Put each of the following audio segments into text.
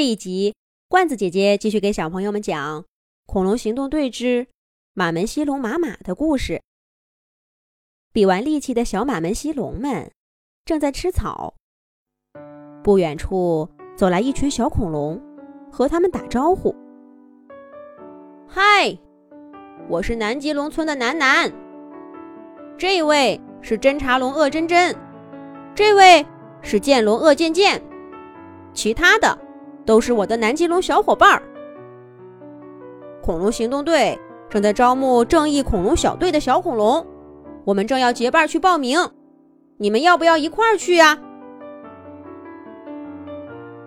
这一集，罐子姐姐继续给小朋友们讲《恐龙行动队之马门溪龙马马》的故事。比完力气的小马门溪龙们正在吃草，不远处走来一群小恐龙，和他们打招呼：“嗨，我是南极龙村的楠楠。这位是侦察龙恶真真，这位是剑龙恶剑剑，其他的。”都是我的南极龙小伙伴儿。恐龙行动队正在招募正义恐龙小队的小恐龙，我们正要结伴去报名，你们要不要一块儿去呀？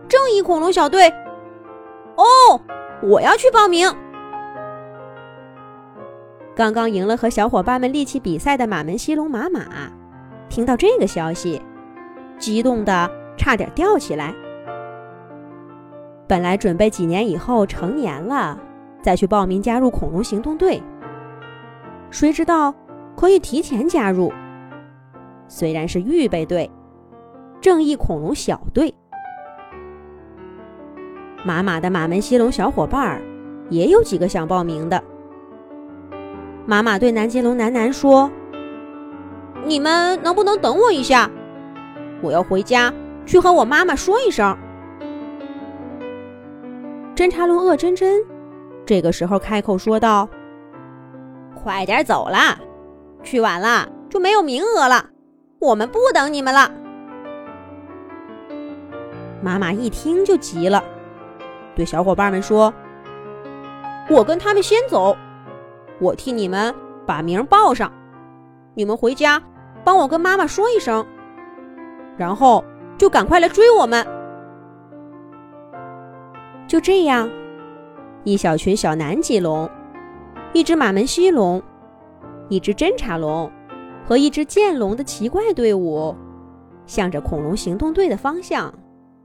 正义恐龙小队，哦，我要去报名。刚刚赢了和小伙伴们力气比赛的马门溪龙马马，听到这个消息，激动的差点吊起来。本来准备几年以后成年了再去报名加入恐龙行动队，谁知道可以提前加入。虽然是预备队，正义恐龙小队。马马的马门溪龙小伙伴儿也有几个想报名的。马马对南极龙南南说：“你们能不能等我一下？我要回家去和我妈妈说一声。”侦察龙恶真真这个时候开口说道：“快点走啦，去晚了就没有名额了，我们不等你们了。”妈妈一听就急了，对小伙伴们说：“我跟他们先走，我替你们把名报上，你们回家帮我跟妈妈说一声，然后就赶快来追我们。”就这样，一小群小南极龙，一只马门溪龙，一只侦察龙和一只剑龙的奇怪队伍，向着恐龙行动队的方向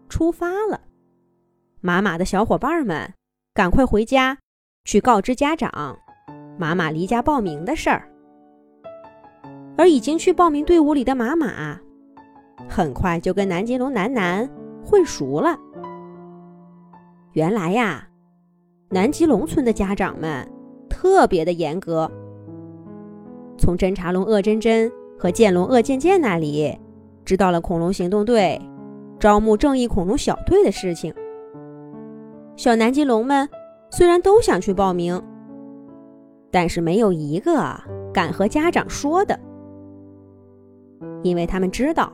出发了。马马的小伙伴们，赶快回家去告知家长马马离家报名的事儿。而已经去报名队伍里的马马，很快就跟南极龙南南混熟了。原来呀，南极龙村的家长们特别的严格。从侦察龙恶真真和剑龙恶剑剑那里知道了恐龙行动队招募正义恐龙小队的事情。小南极龙们虽然都想去报名，但是没有一个敢和家长说的，因为他们知道，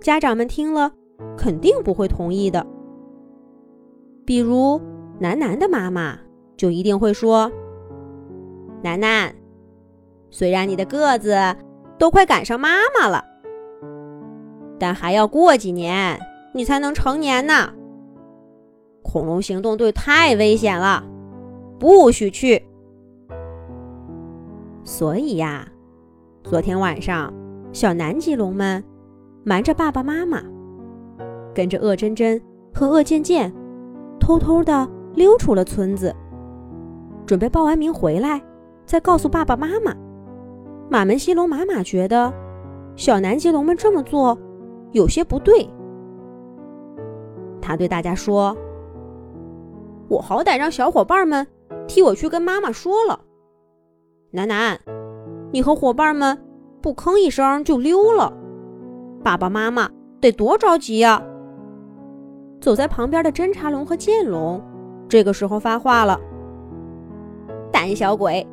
家长们听了肯定不会同意的。比如，楠楠的妈妈就一定会说：“楠楠，虽然你的个子都快赶上妈妈了，但还要过几年你才能成年呢。恐龙行动队太危险了，不许去。所以呀，昨天晚上，小南极龙们瞒着爸爸妈妈，跟着恶真真和恶健健。”偷偷的溜出了村子，准备报完名回来，再告诉爸爸妈妈。马门溪龙妈妈觉得小南极龙们这么做有些不对，他对大家说：“我好歹让小伙伴们替我去跟妈妈说了。楠楠，你和伙伴们不吭一声就溜了，爸爸妈妈得多着急呀！”走在旁边的侦察龙和剑龙，这个时候发话了：“胆小鬼，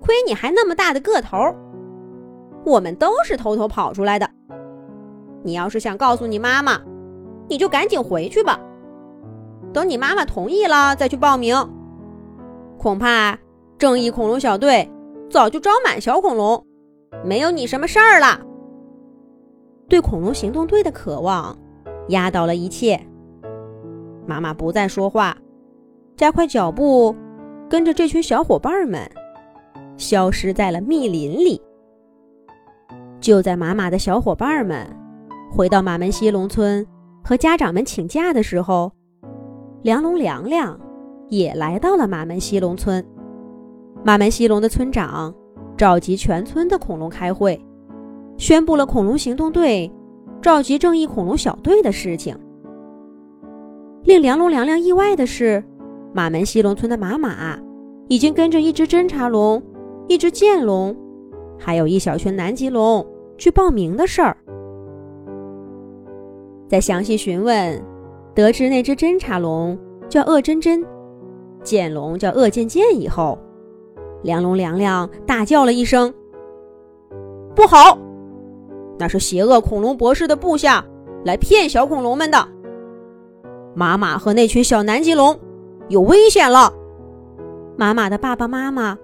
亏你还那么大的个头！我们都是偷偷跑出来的。你要是想告诉你妈妈，你就赶紧回去吧。等你妈妈同意了再去报名。恐怕正义恐龙小队早就招满小恐龙，没有你什么事儿了。对恐龙行动队的渴望，压倒了一切。”妈妈不再说话，加快脚步，跟着这群小伙伴们，消失在了密林里。就在马马的小伙伴们回到马门溪龙村和家长们请假的时候，梁龙梁梁也来到了马门溪龙村。马门溪龙的村长召集全村的恐龙开会，宣布了恐龙行动队召集正义恐龙小队的事情。令梁龙、梁亮意外的是，马门溪龙村的马马已经跟着一只侦察龙、一只剑龙，还有一小群南极龙去报名的事儿。在详细询问，得知那只侦察龙叫鄂真真，剑龙叫鄂健健以后，梁龙、梁亮大叫了一声：“不好！那是邪恶恐龙博士的部下来骗小恐龙们的。”马马和那群小南极龙有危险了。马马的爸爸妈妈、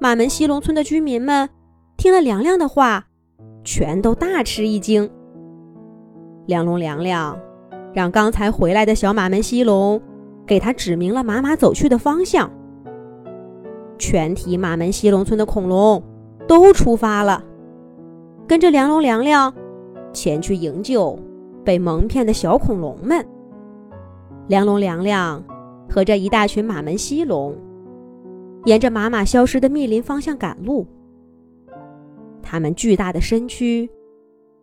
马门溪龙村的居民们听了凉凉的话，全都大吃一惊。梁龙凉凉让刚才回来的小马门溪龙给他指明了马马走去的方向。全体马门溪龙村的恐龙都出发了，跟着梁龙凉凉前去营救被蒙骗的小恐龙们。梁龙、梁亮和这一大群马门溪龙，沿着马马消失的密林方向赶路。他们巨大的身躯，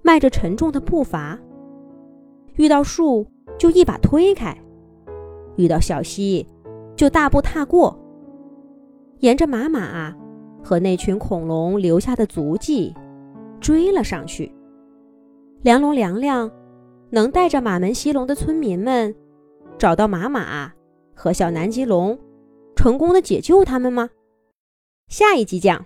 迈着沉重的步伐，遇到树就一把推开，遇到小溪就大步踏过。沿着马马和那群恐龙留下的足迹，追了上去。梁龙、梁亮能带着马门溪龙的村民们。找到马马和小南极龙，成功的解救他们吗？下一集讲。